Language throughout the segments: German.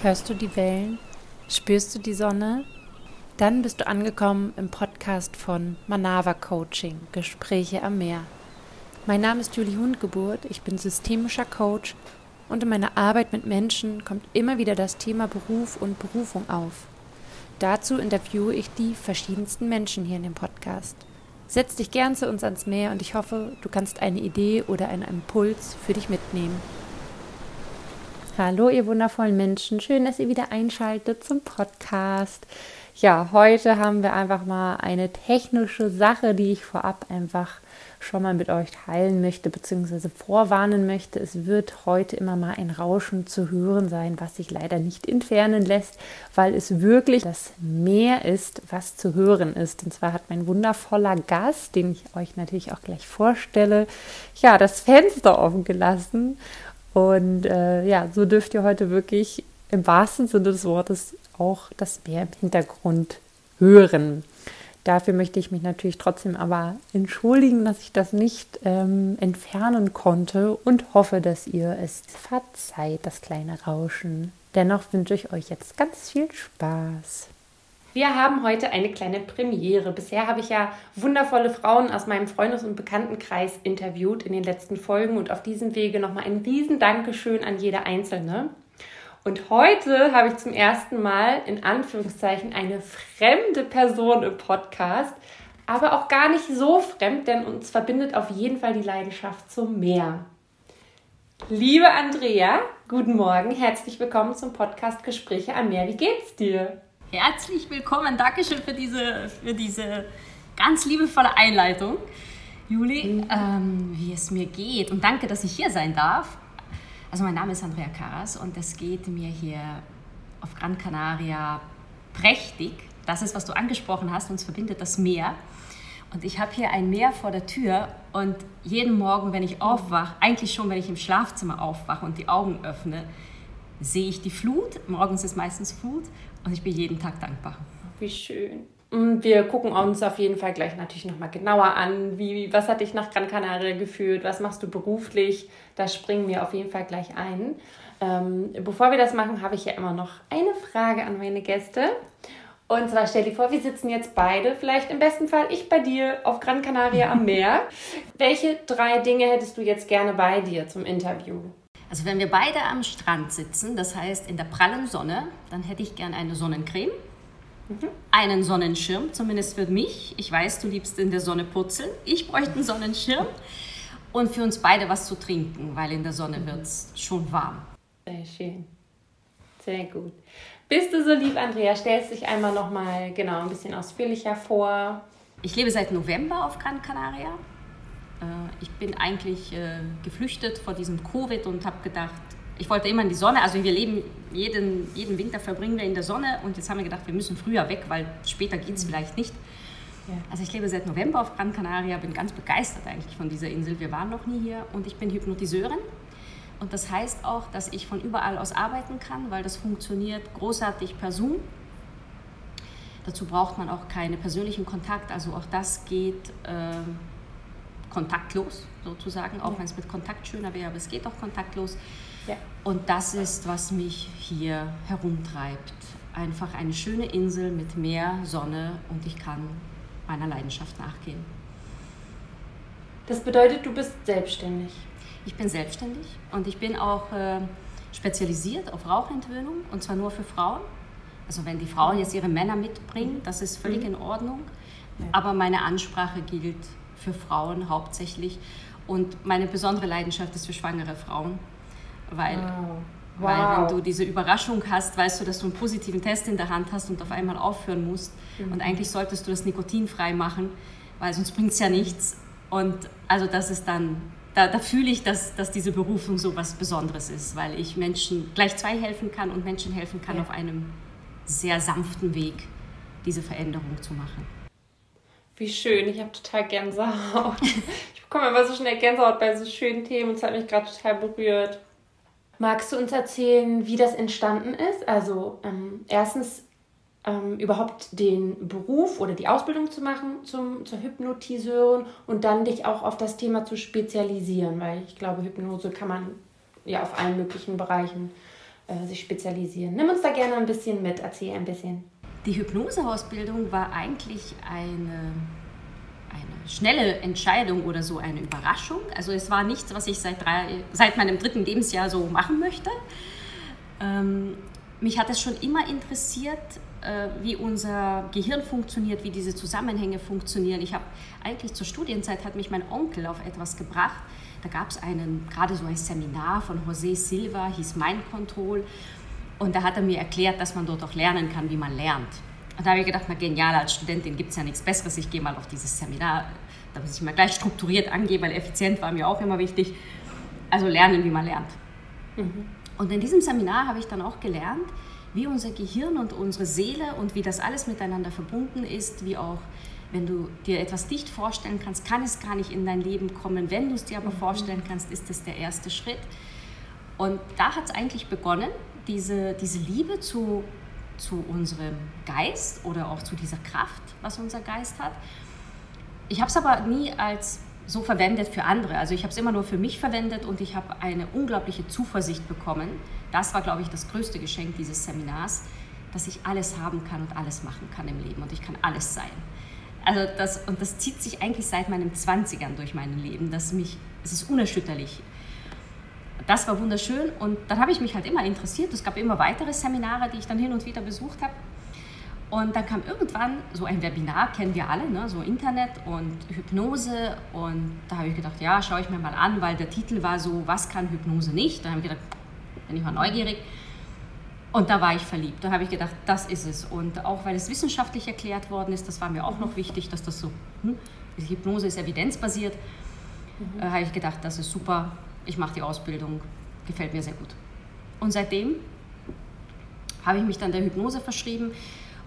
Hörst du die Wellen? Spürst du die Sonne? Dann bist du angekommen im Podcast von Manava Coaching, Gespräche am Meer. Mein Name ist Julie Hundgeburt, ich bin systemischer Coach und in meiner Arbeit mit Menschen kommt immer wieder das Thema Beruf und Berufung auf. Dazu interviewe ich die verschiedensten Menschen hier in dem Podcast. Setz dich gern zu uns ans Meer und ich hoffe, du kannst eine Idee oder einen Impuls für dich mitnehmen. Hallo, ihr wundervollen Menschen. Schön, dass ihr wieder einschaltet zum Podcast. Ja, heute haben wir einfach mal eine technische Sache, die ich vorab einfach schon mal mit euch teilen möchte, beziehungsweise vorwarnen möchte. Es wird heute immer mal ein Rauschen zu hören sein, was sich leider nicht entfernen lässt, weil es wirklich das Meer ist, was zu hören ist. Und zwar hat mein wundervoller Gast, den ich euch natürlich auch gleich vorstelle, ja, das Fenster offen gelassen und äh, ja, so dürft ihr heute wirklich im wahrsten Sinne des Wortes auch das Meer im Hintergrund hören. Dafür möchte ich mich natürlich trotzdem aber entschuldigen, dass ich das nicht ähm, entfernen konnte und hoffe, dass ihr es verzeiht, das kleine Rauschen. Dennoch wünsche ich euch jetzt ganz viel Spaß. Wir haben heute eine kleine Premiere. Bisher habe ich ja wundervolle Frauen aus meinem Freundes- und Bekanntenkreis interviewt in den letzten Folgen und auf diesem Wege nochmal ein riesen Dankeschön an jede Einzelne. Und heute habe ich zum ersten Mal in Anführungszeichen eine fremde Person im Podcast, aber auch gar nicht so fremd, denn uns verbindet auf jeden Fall die Leidenschaft zum Meer. Liebe Andrea, guten Morgen, herzlich willkommen zum Podcast Gespräche am Meer. Wie geht's dir? Herzlich willkommen. Dankeschön für diese, für diese ganz liebevolle Einleitung. Juli, ähm, wie es mir geht und danke, dass ich hier sein darf. Also mein Name ist Andrea Karas und es geht mir hier auf Gran Canaria prächtig. Das ist, was du angesprochen hast, uns verbindet das Meer. Und ich habe hier ein Meer vor der Tür und jeden Morgen, wenn ich aufwache, eigentlich schon, wenn ich im Schlafzimmer aufwache und die Augen öffne, sehe ich die Flut. Morgens ist meistens Flut und ich bin jeden Tag dankbar. Wie schön. Wir gucken uns auf jeden Fall gleich natürlich nochmal genauer an, wie, was hat dich nach Gran Canaria geführt, was machst du beruflich, da springen wir auf jeden Fall gleich ein. Ähm, bevor wir das machen, habe ich ja immer noch eine Frage an meine Gäste. Und zwar stell dir vor, wir sitzen jetzt beide, vielleicht im besten Fall ich bei dir auf Gran Canaria am Meer. Welche drei Dinge hättest du jetzt gerne bei dir zum Interview? Also wenn wir beide am Strand sitzen, das heißt in der prallen Sonne, dann hätte ich gern eine Sonnencreme, mhm. einen Sonnenschirm, zumindest für mich. Ich weiß, du liebst in der Sonne putzeln. Ich bräuchte einen Sonnenschirm und für uns beide was zu trinken, weil in der Sonne wird es schon warm. Sehr schön. Sehr gut. Bist du so lieb, Andrea? Stellst dich einmal noch mal genau ein bisschen ausführlicher vor. Ich lebe seit November auf Gran Canaria. Äh, ich bin eigentlich äh, geflüchtet vor diesem Covid und habe gedacht, ich wollte immer in die Sonne. Also wir leben jeden, jeden Winter verbringen wir in der Sonne und jetzt haben wir gedacht, wir müssen früher weg, weil später geht es vielleicht nicht. Ja. Also ich lebe seit November auf Gran Canaria, bin ganz begeistert eigentlich von dieser Insel. Wir waren noch nie hier und ich bin Hypnotiseurin. Und das heißt auch, dass ich von überall aus arbeiten kann, weil das funktioniert großartig per Zoom. Dazu braucht man auch keinen persönlichen Kontakt, also auch das geht. Äh, kontaktlos sozusagen, auch ja. wenn es mit Kontakt schöner wäre, aber es geht auch kontaktlos. Ja. Und das ist, was mich hier herumtreibt. Einfach eine schöne Insel mit Meer, Sonne und ich kann meiner Leidenschaft nachgehen. Das bedeutet, du bist selbstständig. Ich bin selbstständig und ich bin auch äh, spezialisiert auf Rauchentwöhnung und zwar nur für Frauen. Also wenn die Frauen jetzt ihre Männer mitbringen, das ist völlig mhm. in Ordnung. Aber meine Ansprache gilt für Frauen hauptsächlich. Und meine besondere Leidenschaft ist für schwangere Frauen, weil, wow. Wow. weil wenn du diese Überraschung hast, weißt du, dass du einen positiven Test in der Hand hast und auf einmal aufhören musst. Mhm. Und eigentlich solltest du das nikotinfrei machen, weil sonst bringt es ja nichts. Und also das ist dann, da, da fühle ich, dass, dass diese Berufung so was Besonderes ist, weil ich Menschen gleich zwei helfen kann und Menschen helfen kann, ja. auf einem sehr sanften Weg diese Veränderung zu machen. Wie schön, ich habe total Gänsehaut. Ich bekomme immer so schnell Gänsehaut bei so schönen Themen und es hat mich gerade total berührt. Magst du uns erzählen, wie das entstanden ist? Also ähm, erstens ähm, überhaupt den Beruf oder die Ausbildung zu machen zum, zur Hypnotiseurin und dann dich auch auf das Thema zu spezialisieren, weil ich glaube, Hypnose kann man ja auf allen möglichen Bereichen äh, sich spezialisieren. Nimm uns da gerne ein bisschen mit, erzähl ein bisschen. Die Hypnoseausbildung war eigentlich eine, eine schnelle Entscheidung oder so eine Überraschung. Also es war nichts, was ich seit, drei, seit meinem dritten Lebensjahr so machen möchte. Ähm, mich hat es schon immer interessiert, äh, wie unser Gehirn funktioniert, wie diese Zusammenhänge funktionieren. Ich habe eigentlich zur Studienzeit hat mich mein Onkel auf etwas gebracht. Da gab es gerade so ein Seminar von José Silva, hieß Mind Control. Und da hat er mir erklärt, dass man dort auch lernen kann, wie man lernt. Und da habe ich gedacht, na genial, als Studentin gibt es ja nichts Besseres. Ich gehe mal auf dieses Seminar, da muss ich mal gleich strukturiert angehen, weil effizient war mir auch immer wichtig. Also lernen, wie man lernt. Mhm. Und in diesem Seminar habe ich dann auch gelernt, wie unser Gehirn und unsere Seele und wie das alles miteinander verbunden ist, wie auch, wenn du dir etwas nicht vorstellen kannst, kann es gar nicht in dein Leben kommen. Wenn du es dir aber mhm. vorstellen kannst, ist das der erste Schritt. Und da hat es eigentlich begonnen, diese, diese Liebe zu, zu unserem Geist oder auch zu dieser Kraft, was unser Geist hat. Ich habe es aber nie als so verwendet für andere. Also ich habe es immer nur für mich verwendet und ich habe eine unglaubliche Zuversicht bekommen. Das war, glaube ich, das größte Geschenk dieses Seminars, dass ich alles haben kann und alles machen kann im Leben und ich kann alles sein. Also das, und das zieht sich eigentlich seit meinen 20ern durch mein Leben. Das mich, es ist unerschütterlich das war wunderschön und dann habe ich mich halt immer interessiert. Es gab immer weitere Seminare, die ich dann hin und wieder besucht habe. Und dann kam irgendwann so ein Webinar, kennen wir alle, ne? so Internet und Hypnose. Und da habe ich gedacht, ja, schaue ich mir mal an, weil der Titel war so, was kann Hypnose nicht? Da habe ich gedacht, bin ich mal neugierig. Und da war ich verliebt. Da habe ich gedacht, das ist es. Und auch weil es wissenschaftlich erklärt worden ist, das war mir auch noch wichtig, dass das so, hm, Hypnose ist evidenzbasiert, mhm. äh, habe ich gedacht, das ist super, ich mache die Ausbildung, gefällt mir sehr gut. Und seitdem habe ich mich dann der Hypnose verschrieben.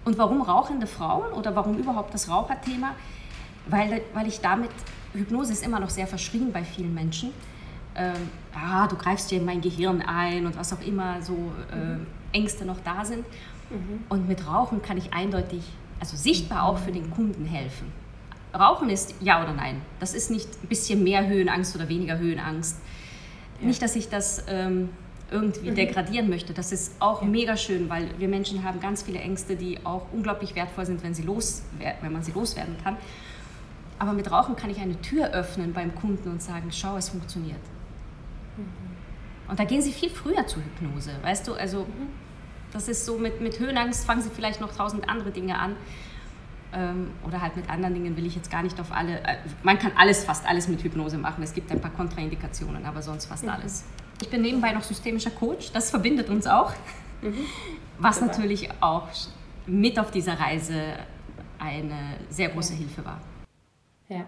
Und warum rauchende Frauen oder warum überhaupt das Raucherthema? Weil, weil ich damit, Hypnose ist immer noch sehr verschrien bei vielen Menschen. Ähm, ah, du greifst dir in mein Gehirn ein und was auch immer so äh, Ängste noch da sind. Mhm. Und mit Rauchen kann ich eindeutig, also sichtbar auch für den Kunden helfen. Rauchen ist ja oder nein. Das ist nicht ein bisschen mehr Höhenangst oder weniger Höhenangst. Ja. Nicht, dass ich das ähm, irgendwie mhm. degradieren möchte. Das ist auch ja. mega schön, weil wir Menschen haben ganz viele Ängste, die auch unglaublich wertvoll sind, wenn, sie los, wenn man sie loswerden kann. Aber mit Rauchen kann ich eine Tür öffnen beim Kunden und sagen, schau, es funktioniert. Mhm. Und da gehen sie viel früher zur Hypnose, weißt du? Also mhm. das ist so, mit, mit Höhenangst fangen sie vielleicht noch tausend andere Dinge an. Ähm, oder halt mit anderen Dingen will ich jetzt gar nicht auf alle. Äh, man kann alles, fast alles mit Hypnose machen. Es gibt ein paar Kontraindikationen, aber sonst fast mhm. alles. Ich bin nebenbei noch systemischer Coach, das verbindet uns auch. Mhm. Was Super. natürlich auch mit auf dieser Reise eine sehr große ja. Hilfe war. Ja.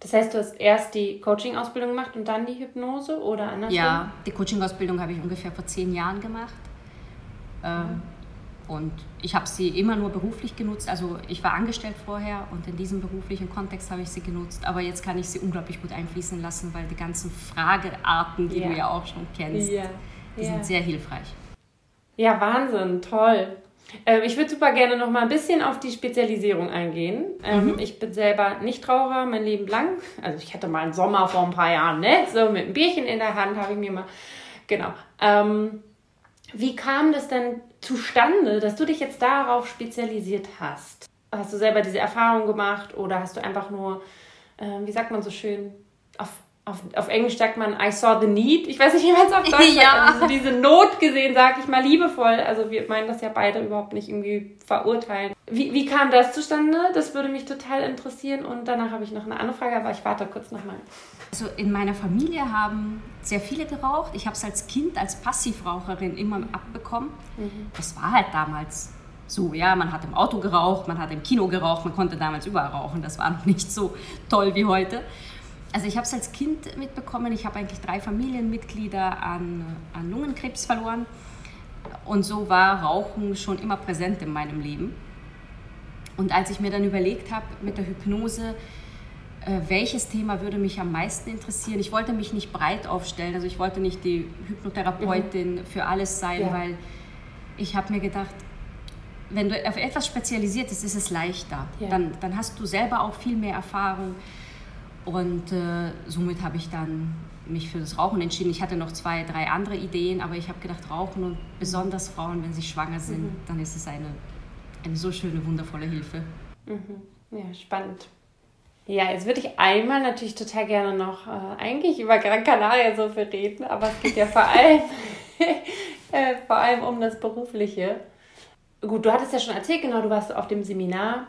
Das heißt, du hast erst die Coaching-Ausbildung gemacht und dann die Hypnose oder andersrum? Ja, die Coaching-Ausbildung habe ich ungefähr vor zehn Jahren gemacht. Ähm, mhm. Und ich habe sie immer nur beruflich genutzt. Also ich war angestellt vorher und in diesem beruflichen Kontext habe ich sie genutzt. Aber jetzt kann ich sie unglaublich gut einfließen lassen, weil die ganzen Fragearten, die ja. du ja auch schon kennst, ja. die ja. sind sehr hilfreich. Ja, Wahnsinn, toll. Ähm, ich würde super gerne noch mal ein bisschen auf die Spezialisierung eingehen. Ähm, mhm. Ich bin selber Nichtraucher mein Leben lang. Also ich hatte mal einen Sommer vor ein paar Jahren, ne? So mit einem Bierchen in der Hand habe ich mir mal, genau. Ähm, wie kam das denn zustande, dass du dich jetzt darauf spezialisiert hast? Hast du selber diese Erfahrung gemacht oder hast du einfach nur, äh, wie sagt man so schön, auf, auf, auf Englisch sagt man I saw the need. Ich weiß nicht, wie man es auf Deutsch ja. sagt. Also diese Not gesehen, sage ich mal liebevoll. Also wir meinen das ja beide überhaupt nicht irgendwie verurteilen. Wie, wie kam das zustande? Das würde mich total interessieren. Und danach habe ich noch eine andere Frage, aber ich warte kurz nochmal. Also in meiner Familie haben sehr viele geraucht. Ich habe es als Kind, als Passivraucherin immer abbekommen. Mhm. Das war halt damals so, ja, man hat im Auto geraucht, man hat im Kino geraucht, man konnte damals überall rauchen. Das war noch nicht so toll wie heute. Also ich habe es als Kind mitbekommen. Ich habe eigentlich drei Familienmitglieder an, an Lungenkrebs verloren. Und so war Rauchen schon immer präsent in meinem Leben. Und als ich mir dann überlegt habe mit der Hypnose, äh, welches Thema würde mich am meisten interessieren. Ich wollte mich nicht breit aufstellen, also ich wollte nicht die Hypnotherapeutin mhm. für alles sein, ja. weil ich habe mir gedacht, wenn du auf etwas spezialisiert bist, ist es leichter. Ja. Dann, dann hast du selber auch viel mehr Erfahrung. Und äh, somit habe ich dann mich für das Rauchen entschieden. Ich hatte noch zwei, drei andere Ideen, aber ich habe gedacht, Rauchen und besonders Frauen, wenn sie schwanger sind, mhm. dann ist es eine, eine so schöne, wundervolle Hilfe. Mhm. Ja, spannend. Ja, jetzt würde ich einmal natürlich total gerne noch äh, eigentlich über Gran Canaria so viel reden, aber es geht ja vor allem, äh, vor allem um das Berufliche. Gut, du hattest ja schon erzählt, genau, du warst auf dem Seminar.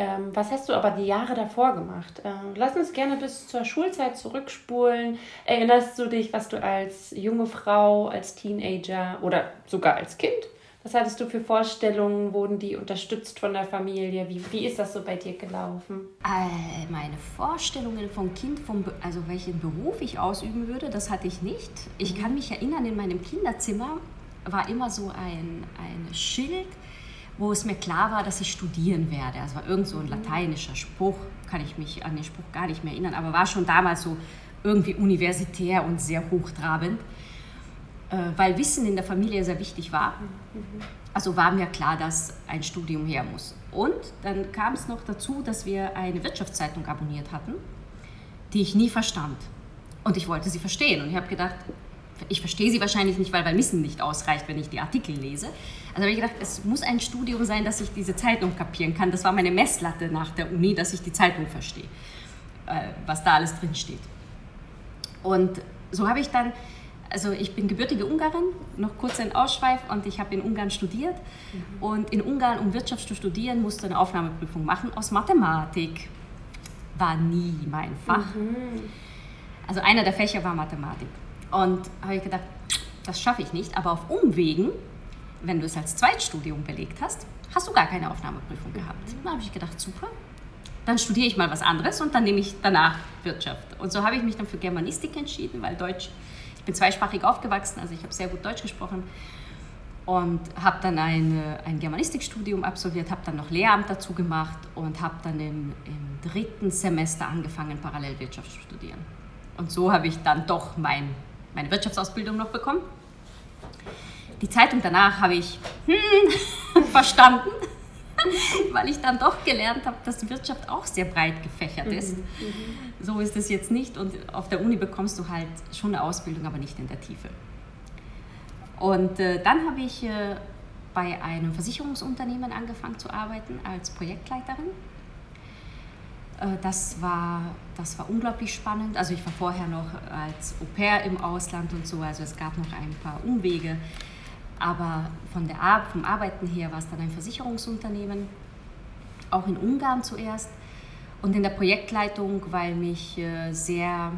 Ähm, was hast du aber die Jahre davor gemacht? Äh, lass uns gerne bis zur Schulzeit zurückspulen. Erinnerst du dich, was du als junge Frau, als Teenager oder sogar als Kind was hattest du für Vorstellungen? Wurden die unterstützt von der Familie? Wie, wie ist das so bei dir gelaufen? Äh, meine Vorstellungen vom Kind, vom, also welchen Beruf ich ausüben würde, das hatte ich nicht. Ich kann mich erinnern, in meinem Kinderzimmer war immer so ein, ein Schild, wo es mir klar war, dass ich studieren werde. Es war irgend so ein lateinischer Spruch, kann ich mich an den Spruch gar nicht mehr erinnern, aber war schon damals so irgendwie universitär und sehr hochtrabend. Äh, weil Wissen in der Familie sehr wichtig war. Also war mir klar, dass ein Studium her muss. Und dann kam es noch dazu, dass wir eine Wirtschaftszeitung abonniert hatten, die ich nie verstand. Und ich wollte sie verstehen. Und ich habe gedacht, ich verstehe sie wahrscheinlich nicht, weil mein Wissen nicht ausreicht, wenn ich die Artikel lese. Also habe ich gedacht, es muss ein Studium sein, dass ich diese Zeitung kapieren kann. Das war meine Messlatte nach der Uni, dass ich die Zeitung verstehe, äh, was da alles drin steht. Und so habe ich dann also ich bin gebürtige Ungarin, noch kurz ein Ausschweif und ich habe in Ungarn studiert. Mhm. Und in Ungarn, um Wirtschaft zu studieren, musste eine Aufnahmeprüfung machen aus Mathematik. War nie mein Fach. Mhm. Also einer der Fächer war Mathematik. Und habe ich gedacht, das schaffe ich nicht, aber auf Umwegen, wenn du es als Zweitstudium belegt hast, hast du gar keine Aufnahmeprüfung gehabt. Mhm. Da habe ich gedacht, super, dann studiere ich mal was anderes und dann nehme ich danach Wirtschaft. Und so habe ich mich dann für Germanistik entschieden, weil Deutsch ich bin zweisprachig aufgewachsen, also ich habe sehr gut Deutsch gesprochen und habe dann ein, ein Germanistikstudium absolviert, habe dann noch Lehramt dazu gemacht und habe dann im, im, dritten Semester angefangen, Parallelwirtschaft zu studieren. Und so habe ich dann doch mein, meine Wirtschaftsausbildung noch bekommen. Die Zeitung danach habe ich hm, verstanden weil ich dann doch gelernt habe, dass Wirtschaft auch sehr breit gefächert mhm, ist. Mhm, so ist es jetzt nicht und auf der Uni bekommst du halt schon eine Ausbildung, aber nicht in der Tiefe. Und äh, dann habe ich äh, bei einem Versicherungsunternehmen angefangen zu arbeiten als Projektleiterin. Äh, das war, das war unglaublich spannend. Also ich war vorher noch als Au pair im Ausland und so, also es gab noch ein paar Umwege. Aber von der Ar vom Arbeiten her war es dann ein Versicherungsunternehmen, auch in Ungarn zuerst. Und in der Projektleitung, weil mich äh, sehr,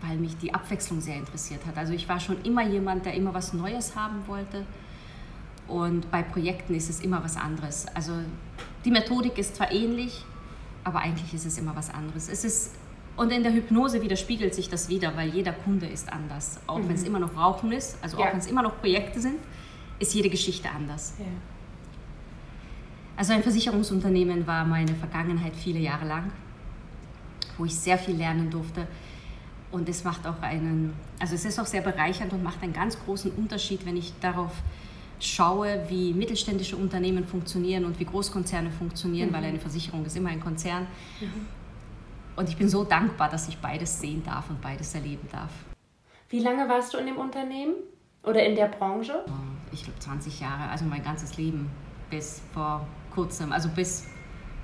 weil mich die Abwechslung sehr interessiert hat. Also ich war schon immer jemand, der immer was Neues haben wollte. Und bei Projekten ist es immer was anderes. Also die Methodik ist zwar ähnlich, aber eigentlich ist es immer was anderes. Es ist und in der Hypnose widerspiegelt sich das wieder, weil jeder Kunde ist anders. Auch mhm. wenn es immer noch Rauchen ist, also ja. auch wenn es immer noch Projekte sind, ist jede Geschichte anders. Ja. Also ein Versicherungsunternehmen war meine Vergangenheit viele Jahre lang, wo ich sehr viel lernen durfte. Und es macht auch einen, also es ist auch sehr bereichernd und macht einen ganz großen Unterschied, wenn ich darauf schaue, wie mittelständische Unternehmen funktionieren und wie Großkonzerne funktionieren, mhm. weil eine Versicherung ist immer ein Konzern. Mhm. Und ich bin so dankbar, dass ich beides sehen darf und beides erleben darf. Wie lange warst du in dem Unternehmen oder in der Branche? Oh, ich glaube 20 Jahre, also mein ganzes Leben bis vor kurzem, also bis,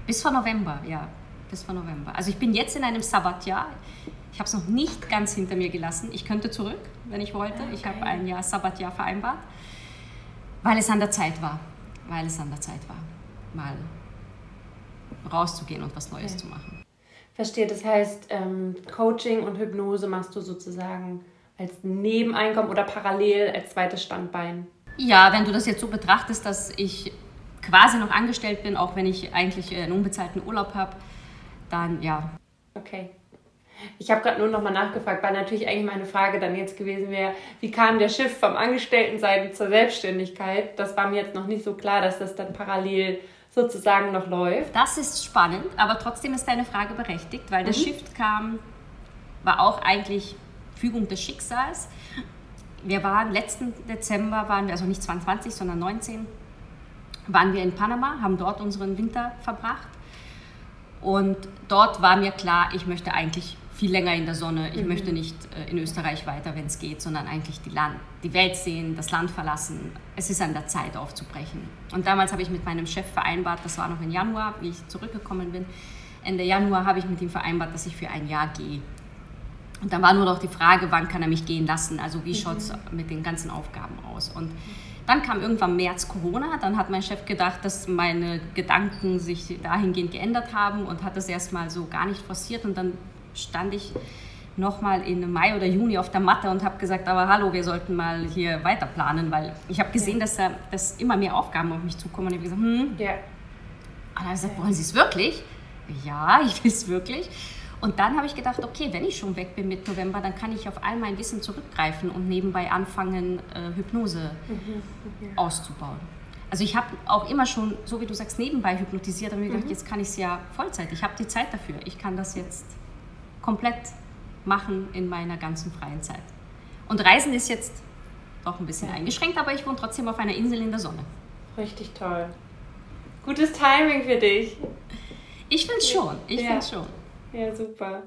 bis vor November, ja, bis vor November. Also ich bin jetzt in einem Sabbatjahr. Ich habe es noch nicht ganz hinter mir gelassen. Ich könnte zurück, wenn ich wollte. Okay. Ich habe ein Jahr Sabbatjahr vereinbart, weil es an der Zeit war. Weil es an der Zeit war, mal rauszugehen und was Neues okay. zu machen. Verstehe, das heißt, ähm, Coaching und Hypnose machst du sozusagen als Nebeneinkommen oder parallel als zweites Standbein. Ja, wenn du das jetzt so betrachtest, dass ich quasi noch angestellt bin, auch wenn ich eigentlich einen unbezahlten Urlaub habe, dann ja. Okay. Ich habe gerade nur noch mal nachgefragt, weil natürlich eigentlich meine Frage dann jetzt gewesen wäre, wie kam der Schiff vom Angestelltenseite zur Selbstständigkeit? Das war mir jetzt noch nicht so klar, dass das dann parallel sozusagen noch läuft. Das ist spannend, aber trotzdem ist deine Frage berechtigt, weil mhm. der Shift kam, war auch eigentlich Fügung des Schicksals. Wir waren letzten Dezember, waren wir also nicht 22, sondern 19, waren wir in Panama, haben dort unseren Winter verbracht. Und dort war mir klar, ich möchte eigentlich viel länger in der Sonne. Ich mhm. möchte nicht äh, in Österreich weiter, wenn es geht, sondern eigentlich die, Land, die Welt sehen, das Land verlassen. Es ist an der Zeit aufzubrechen. Und damals habe ich mit meinem Chef vereinbart, das war noch im Januar, wie ich zurückgekommen bin. Ende Januar habe ich mit ihm vereinbart, dass ich für ein Jahr gehe. Und dann war nur noch die Frage, wann kann er mich gehen lassen? Also wie mhm. schaut es mit den ganzen Aufgaben aus? Und dann kam irgendwann März Corona. Dann hat mein Chef gedacht, dass meine Gedanken sich dahingehend geändert haben und hat das erstmal so gar nicht forciert. Und dann stand ich nochmal in Mai oder Juni auf der Matte und habe gesagt, aber hallo, wir sollten mal hier weiter planen, weil ich habe gesehen, dass, da, dass immer mehr Aufgaben auf mich zukommen. Und ich habe gesagt, hm. Ja. Und dann habe ich gesagt, wollen Sie es wirklich? Ja, ich will es wirklich. Und dann habe ich gedacht, okay, wenn ich schon weg bin mit November, dann kann ich auf all mein Wissen zurückgreifen und nebenbei anfangen, äh, Hypnose mhm. auszubauen. Also ich habe auch immer schon, so wie du sagst, nebenbei hypnotisiert und mir gedacht, mhm. jetzt kann ich es ja Vollzeit. Ich habe die Zeit dafür. Ich kann das jetzt komplett machen in meiner ganzen freien Zeit. Und Reisen ist jetzt doch ein bisschen eingeschränkt, aber ich wohne trotzdem auf einer Insel in der Sonne. Richtig toll. Gutes Timing für dich. Ich finde schon. Ich ja. finde schon. Ja, super.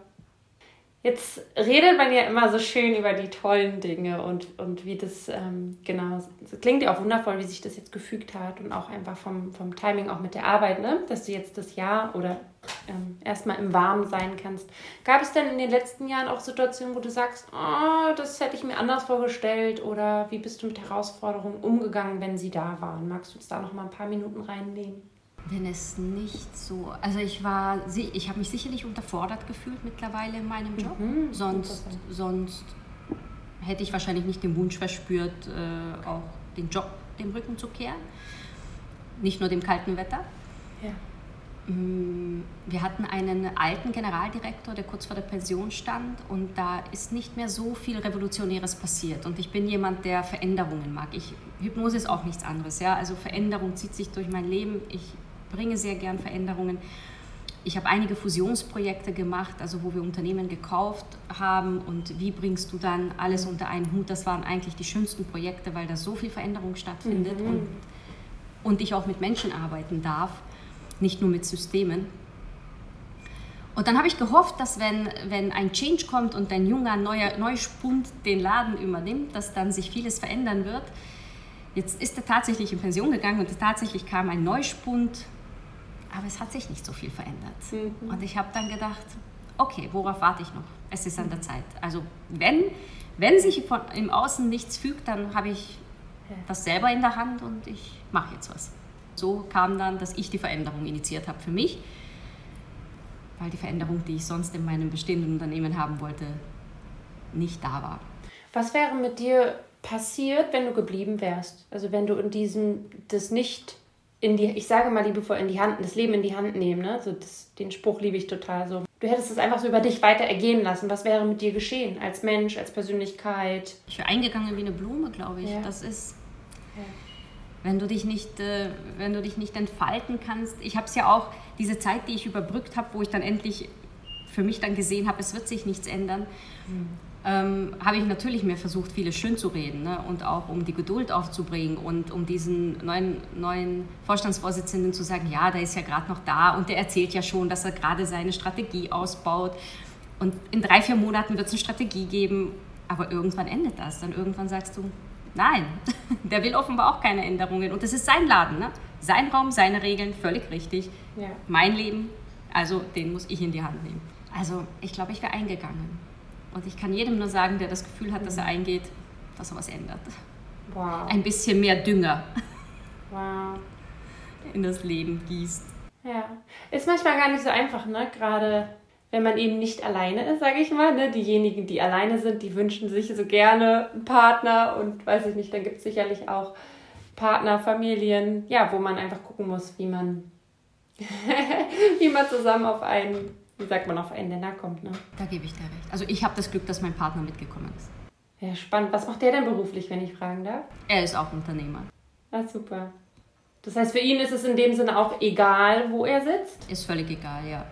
Jetzt redet man ja immer so schön über die tollen Dinge und, und wie das, ähm, genau, es klingt ja auch wundervoll, wie sich das jetzt gefügt hat und auch einfach vom, vom Timing auch mit der Arbeit, ne? dass du jetzt das Jahr oder ähm, erstmal im Warmen sein kannst. Gab es denn in den letzten Jahren auch Situationen, wo du sagst, oh, das hätte ich mir anders vorgestellt oder wie bist du mit Herausforderungen umgegangen, wenn sie da waren? Magst du uns da noch mal ein paar Minuten reinnehmen? Wenn es nicht so, also ich war, ich habe mich sicherlich unterfordert gefühlt mittlerweile in meinem Job. Mhm, sonst, sonst hätte ich wahrscheinlich nicht den Wunsch verspürt, äh, auch den Job dem Rücken zu kehren. Nicht nur dem kalten Wetter. Ja. Mm, wir hatten einen alten Generaldirektor, der kurz vor der Pension stand und da ist nicht mehr so viel Revolutionäres passiert. Und ich bin jemand, der Veränderungen mag. Ich, Hypnose ist auch nichts anderes. Ja? Also Veränderung zieht sich durch mein Leben. Ich bringe sehr gern Veränderungen. Ich habe einige Fusionsprojekte gemacht, also wo wir Unternehmen gekauft haben und wie bringst du dann alles unter einen Hut. Das waren eigentlich die schönsten Projekte, weil da so viel Veränderung stattfindet mhm. und, und ich auch mit Menschen arbeiten darf, nicht nur mit Systemen. Und dann habe ich gehofft, dass wenn, wenn ein Change kommt und ein junger, neuer Neuspund den Laden übernimmt, dass dann sich vieles verändern wird. Jetzt ist er tatsächlich in Pension gegangen und tatsächlich kam ein Neuspund aber es hat sich nicht so viel verändert. Mhm. Und ich habe dann gedacht, okay, worauf warte ich noch? Es ist an der Zeit. Also wenn, wenn sich von, im Außen nichts fügt, dann habe ich das selber in der Hand und ich mache jetzt was. So kam dann, dass ich die Veränderung initiiert habe für mich, weil die Veränderung, die ich sonst in meinem bestehenden Unternehmen haben wollte, nicht da war. Was wäre mit dir passiert, wenn du geblieben wärst? Also wenn du in diesem, das nicht in die, ich sage mal liebevoll, in die Hand, das Leben in die Hand nehmen. Ne? So das, den Spruch liebe ich total so. Du hättest es einfach so über dich weiter ergehen lassen. Was wäre mit dir geschehen? Als Mensch, als Persönlichkeit? Ich wäre eingegangen wie eine Blume, glaube ich. Ja. Das ist. Ja. Wenn du, dich nicht, äh, wenn du dich nicht entfalten kannst. Ich habe es ja auch, diese Zeit, die ich überbrückt habe, wo ich dann endlich für mich dann gesehen habe, es wird sich nichts ändern. Mhm ähm, habe ich natürlich mir versucht, vieles schön zu reden ne? und auch um die Geduld aufzubringen und um diesen neuen, neuen Vorstandsvorsitzenden zu sagen, ja, der ist ja gerade noch da und der erzählt ja schon, dass er gerade seine Strategie ausbaut und in drei, vier Monaten wird es eine Strategie geben, aber irgendwann endet das. Dann irgendwann sagst du, nein, der will offenbar auch keine Änderungen und das ist sein Laden, ne? sein Raum, seine Regeln, völlig richtig. Ja. Mein Leben, also den muss ich in die Hand nehmen. Also ich glaube, ich wäre eingegangen. Und ich kann jedem nur sagen, der das Gefühl hat, dass er eingeht, dass er was ändert. Wow. Ein bisschen mehr Dünger wow. in das Leben gießt. Ja, ist manchmal gar nicht so einfach, ne? Gerade wenn man eben nicht alleine ist, sage ich mal. Ne? Diejenigen, die alleine sind, die wünschen sich so gerne einen Partner und weiß ich nicht, dann gibt es sicherlich auch Partner, Familien, ja, wo man einfach gucken muss, wie man, wie man zusammen auf einen wie sagt man, auf einen Nenner kommt. Ne? Da gebe ich dir recht. Also ich habe das Glück, dass mein Partner mitgekommen ist. Ja, spannend. Was macht der denn beruflich, wenn ich fragen darf? Er ist auch Unternehmer. Ah, super. Das heißt, für ihn ist es in dem Sinne auch egal, wo er sitzt? Ist völlig egal, ja.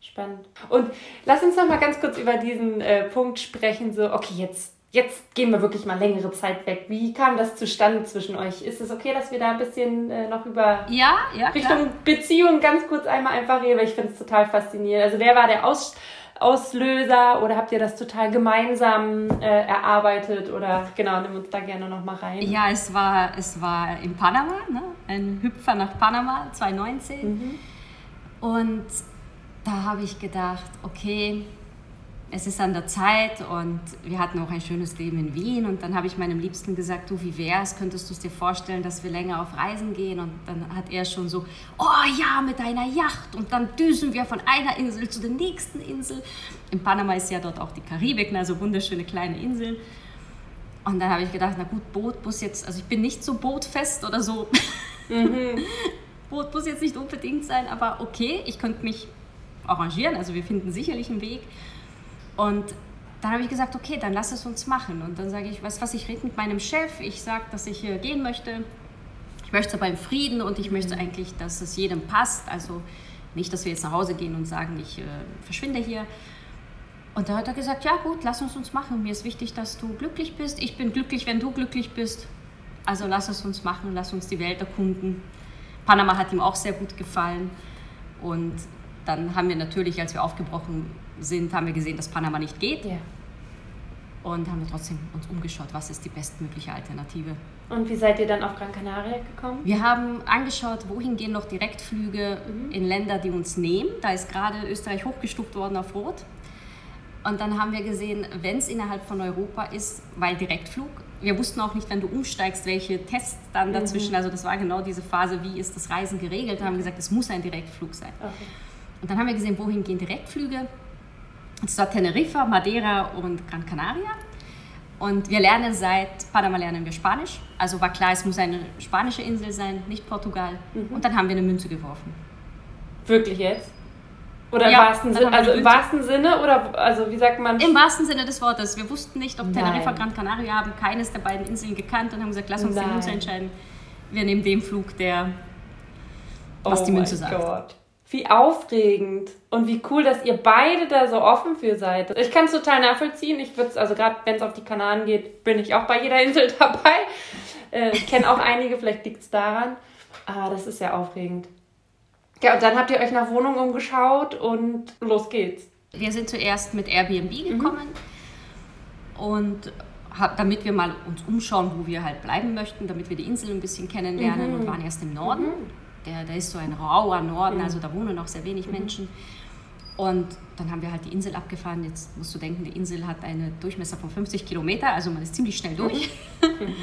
Spannend. Und lass uns noch mal ganz kurz über diesen äh, Punkt sprechen, so, okay, jetzt, jetzt gehen wir wirklich mal längere Zeit weg. Wie kam das zustande zwischen euch? Ist es okay, dass wir da ein bisschen äh, noch über ja, ja, Richtung klar. Beziehung ganz kurz einmal einfach reden? Weil ich finde es total faszinierend. Also wer war der Aus Auslöser oder habt ihr das total gemeinsam äh, erarbeitet? Oder genau, nimm uns da gerne noch mal rein. Ja, es war, es war in Panama, ne? ein Hüpfer nach Panama 2019. Mhm. Und da habe ich gedacht, okay, es ist an der Zeit und wir hatten auch ein schönes Leben in Wien und dann habe ich meinem Liebsten gesagt, du, wie wär's, könntest du es dir vorstellen, dass wir länger auf Reisen gehen und dann hat er schon so, oh ja, mit einer Yacht und dann düsen wir von einer Insel zu der nächsten Insel. In Panama ist ja dort auch die Karibik, ne, also wunderschöne kleine Inseln. Und dann habe ich gedacht, na gut, Boot muss jetzt, also ich bin nicht so bootfest oder so. Mhm. Boot muss jetzt nicht unbedingt sein, aber okay, ich könnte mich arrangieren, also wir finden sicherlich einen Weg. Und dann habe ich gesagt, okay, dann lass es uns machen. Und dann sage ich, weißt was, ich rede mit meinem Chef, ich sage, dass ich hier gehen möchte. Ich möchte aber im Frieden und ich möchte eigentlich, dass es jedem passt. Also nicht, dass wir jetzt nach Hause gehen und sagen, ich äh, verschwinde hier. Und da hat er gesagt, ja gut, lass uns uns machen. Mir ist wichtig, dass du glücklich bist. Ich bin glücklich, wenn du glücklich bist. Also lass es uns machen, lass uns die Welt erkunden. Panama hat ihm auch sehr gut gefallen. Und dann haben wir natürlich, als wir aufgebrochen sind, haben wir gesehen, dass Panama nicht geht. Ja. Und haben wir trotzdem uns umgeschaut, was ist die bestmögliche Alternative. Und wie seid ihr dann auf Gran Canaria gekommen? Wir haben angeschaut, wohin gehen noch Direktflüge mhm. in Länder, die uns nehmen. Da ist gerade Österreich hochgestuft worden auf Rot. Und dann haben wir gesehen, wenn es innerhalb von Europa ist, weil Direktflug, wir wussten auch nicht, wenn du umsteigst, welche Tests dann mhm. dazwischen, mhm. also das war genau diese Phase, wie ist das Reisen geregelt, da haben wir gesagt, es muss ein Direktflug sein. Okay. Und dann haben wir gesehen, wohin gehen Direktflüge. Das war Teneriffa, Madeira und Gran Canaria. Und wir lernen seit Panama lernen wir Spanisch. Also war klar, es muss eine spanische Insel sein, nicht Portugal. Mhm. Und dann haben wir eine Münze geworfen. Wirklich jetzt? Oder ja, im wahrsten Sinne? Also im wahrsten Sinne oder also wie sagt man? Im wahrsten Sinne des Wortes. Wir wussten nicht, ob Teneriffa, Gran Canaria haben keines der beiden Inseln gekannt und haben gesagt, lass uns Nein. die Münze entscheiden. Wir nehmen den Flug, der was oh die Münze sagt. Gott. Wie aufregend und wie cool, dass ihr beide da so offen für seid. Ich kann es total nachvollziehen. Ich würde es, also gerade wenn es auf die Kanaren geht, bin ich auch bei jeder Insel dabei. Äh, ich kenne auch einige, vielleicht liegt es daran. Ah, das ist ja aufregend. Ja, und dann habt ihr euch nach Wohnungen umgeschaut und los geht's. Wir sind zuerst mit Airbnb mhm. gekommen mhm. und hab, damit wir mal uns umschauen, wo wir halt bleiben möchten, damit wir die Insel ein bisschen kennenlernen mhm. und waren erst im Norden. Mhm der, der ist so ein rauer Norden, also da wohnen noch sehr wenig mhm. Menschen. Und dann haben wir halt die Insel abgefahren. Jetzt musst du denken, die Insel hat einen Durchmesser von 50 Kilometer, also man ist ziemlich schnell durch. Mhm.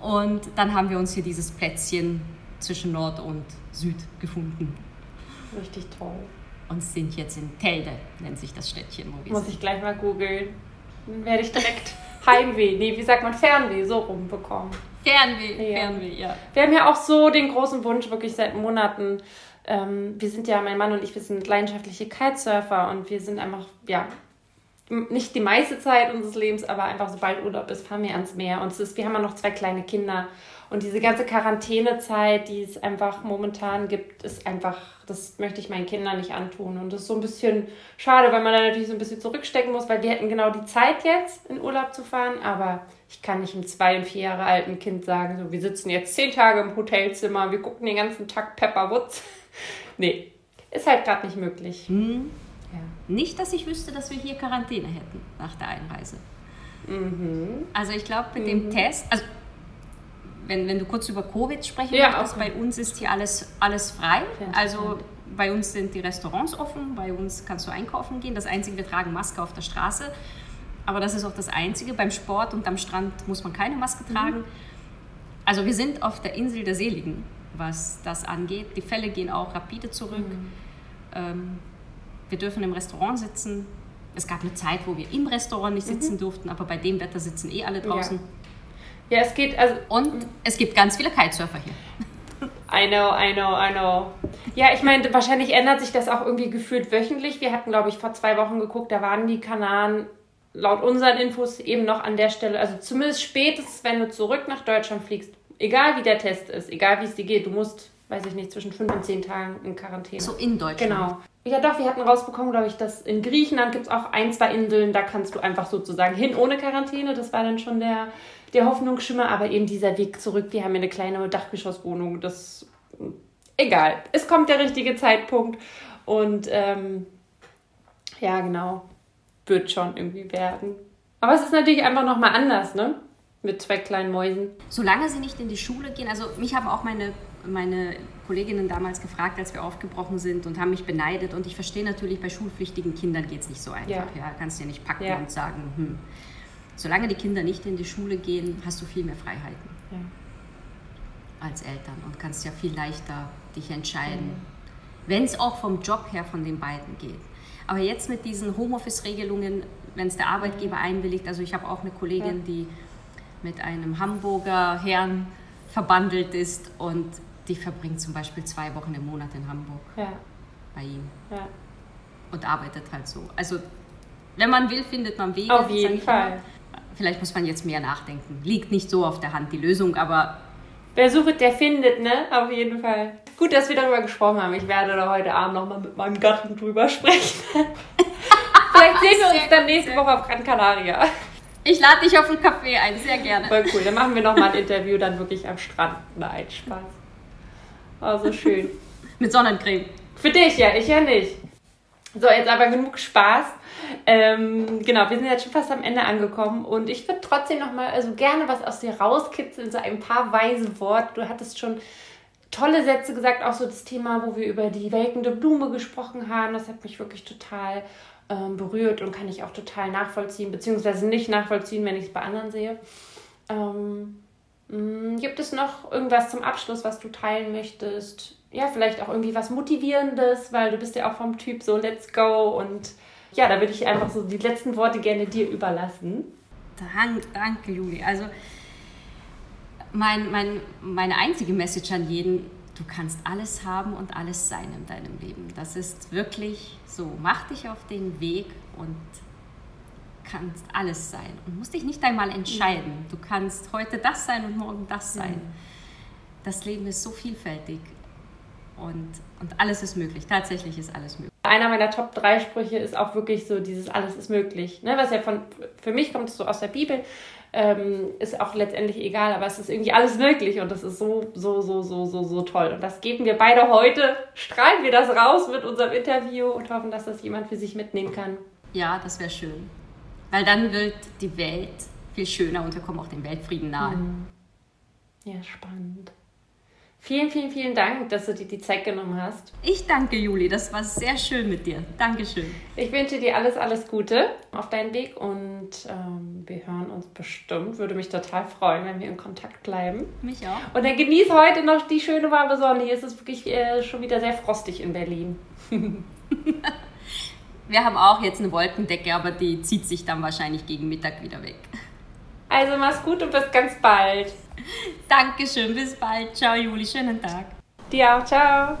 und dann haben wir uns hier dieses Plätzchen zwischen Nord und Süd gefunden. Richtig toll. Und sind jetzt in Telde, nennt sich das Städtchen. Wo wir Muss sind. ich gleich mal googeln. Dann werde ich direkt Heimweh, nee, wie sagt man, Fernweh, so rumbekommen. Fernweh, ja. Fernweh, ja. Wir haben ja auch so den großen Wunsch, wirklich seit Monaten. Ähm, wir sind ja, mein Mann und ich, wir sind leidenschaftliche Kitesurfer und wir sind einfach, ja, nicht die meiste Zeit unseres Lebens, aber einfach sobald Urlaub ist, fahren wir ans Meer. Und es ist, wir haben ja noch zwei kleine Kinder. Und diese ganze Quarantänezeit, die es einfach momentan gibt, ist einfach, das möchte ich meinen Kindern nicht antun. Und das ist so ein bisschen schade, weil man da natürlich so ein bisschen zurückstecken muss, weil wir hätten genau die Zeit jetzt in Urlaub zu fahren, aber ich kann nicht einem zwei- und vier Jahre alten Kind sagen, so, wir sitzen jetzt zehn Tage im Hotelzimmer, wir gucken den ganzen Tag Pepperwoods. nee, ist halt gerade nicht möglich. Hm. Ja. Nicht, dass ich wüsste, dass wir hier Quarantäne hätten nach der Einreise. Mhm. Also ich glaube, mit mhm. dem Test, also wenn, wenn du kurz über Covid sprechen ja, möchtest, okay. bei uns ist hier alles, alles frei. Also bei uns sind die Restaurants offen, bei uns kannst du einkaufen gehen. Das Einzige, wir tragen Maske auf der Straße. Aber das ist auch das Einzige. Beim Sport und am Strand muss man keine Maske mhm. tragen. Mhm. Also wir sind auf der Insel der Seligen, was das angeht. Die Fälle gehen auch rapide zurück. Mhm. Ähm, wir dürfen im Restaurant sitzen. Es gab eine Zeit, wo wir im Restaurant nicht sitzen mhm. durften, aber bei dem Wetter sitzen eh alle draußen. Ja, ja es geht also. Und es gibt ganz viele Kitesurfer hier. I know, I know, I know. Ja, ich meine, wahrscheinlich ändert sich das auch irgendwie gefühlt wöchentlich. Wir hatten, glaube ich, vor zwei Wochen geguckt, da waren die Kanaren laut unseren Infos eben noch an der Stelle, also zumindest spätestens, wenn du zurück nach Deutschland fliegst, egal wie der Test ist, egal wie es dir geht, du musst, weiß ich nicht, zwischen fünf und zehn Tagen in Quarantäne. So in Deutschland. Genau. Ja, doch, wir hatten rausbekommen, glaube ich, dass in Griechenland gibt es auch ein, zwei Inseln, da kannst du einfach sozusagen hin ohne Quarantäne. Das war dann schon der, der Hoffnungsschimmer, aber eben dieser Weg zurück. Wir haben ja eine kleine Dachgeschosswohnung. Das egal. Es kommt der richtige Zeitpunkt. Und ähm, ja, genau. Wird schon irgendwie werden. Aber es ist natürlich einfach nochmal anders, ne? Mit zwei kleinen Mäusen. Solange sie nicht in die Schule gehen, also mich haben auch meine, meine Kolleginnen damals gefragt, als wir aufgebrochen sind und haben mich beneidet. Und ich verstehe natürlich, bei schulpflichtigen Kindern geht es nicht so einfach. Ja. ja. Kannst du ja nicht packen ja. und sagen, hm. Solange die Kinder nicht in die Schule gehen, hast du viel mehr Freiheiten ja. als Eltern und kannst ja viel leichter dich entscheiden, mhm. wenn es auch vom Job her von den beiden geht. Aber jetzt mit diesen Homeoffice-Regelungen, wenn es der Arbeitgeber einwilligt, also ich habe auch eine Kollegin, ja. die mit einem Hamburger Herrn verbandelt ist und die verbringt zum Beispiel zwei Wochen im Monat in Hamburg ja. bei ihm und arbeitet halt so. Also wenn man will, findet man Wege. Auf jeden Fall. Vielleicht muss man jetzt mehr nachdenken. Liegt nicht so auf der Hand die Lösung, aber Wer sucht, der findet, ne? Auf jeden Fall. Gut, dass wir darüber gesprochen haben. Ich werde da heute Abend nochmal mit meinem Gatten drüber sprechen. Vielleicht sehen wir uns dann nächste Woche auf Gran Canaria. Ich lade dich auf einen Kaffee ein, sehr gerne. Voll cool. Dann machen wir nochmal ein Interview dann wirklich am Strand. Nein, Spaß. Oh, so schön. mit Sonnencreme. Für dich, ja, ich ja nicht. So, jetzt aber genug Spaß. Ähm, genau, wir sind jetzt schon fast am Ende angekommen und ich würde trotzdem noch mal also gerne was aus dir rauskitzeln, so ein paar weise Worte. Du hattest schon tolle Sätze gesagt, auch so das Thema, wo wir über die welkende Blume gesprochen haben. Das hat mich wirklich total ähm, berührt und kann ich auch total nachvollziehen, beziehungsweise nicht nachvollziehen, wenn ich es bei anderen sehe. Ähm, mm, gibt es noch irgendwas zum Abschluss, was du teilen möchtest? Ja, vielleicht auch irgendwie was Motivierendes, weil du bist ja auch vom Typ so Let's go und ja, da würde ich einfach so die letzten Worte gerne dir überlassen. Dank, danke, Juli. Also mein, mein, meine einzige Message an jeden, du kannst alles haben und alles sein in deinem Leben. Das ist wirklich so. Mach dich auf den Weg und kannst alles sein und musst dich nicht einmal entscheiden. Du kannst heute das sein und morgen das sein. Das Leben ist so vielfältig und, und alles ist möglich. Tatsächlich ist alles möglich. Einer meiner Top 3 Sprüche ist auch wirklich so dieses alles ist möglich. Ne? Was ja von, für mich kommt es so aus der Bibel, ähm, ist auch letztendlich egal, aber es ist irgendwie alles möglich und das ist so, so, so, so, so, so toll. Und das geben wir beide heute, strahlen wir das raus mit unserem Interview und hoffen, dass das jemand für sich mitnehmen kann. Ja, das wäre schön. Weil dann wird die Welt viel schöner und wir kommen auch dem Weltfrieden nahe. Mhm. Ja, spannend. Vielen, vielen, vielen Dank, dass du dir die Zeit genommen hast. Ich danke, Juli. Das war sehr schön mit dir. Dankeschön. Ich wünsche dir alles, alles Gute auf deinen Weg und ähm, wir hören uns bestimmt. Würde mich total freuen, wenn wir in Kontakt bleiben. Mich auch. Und dann genieß heute noch die schöne warme Sonne. Hier ist es wirklich äh, schon wieder sehr frostig in Berlin. wir haben auch jetzt eine Wolkendecke, aber die zieht sich dann wahrscheinlich gegen Mittag wieder weg. Also mach's gut und bis ganz bald. Dankeschön, bis bald. Ciao, Juli, schönen Tag. Dir auch, ciao.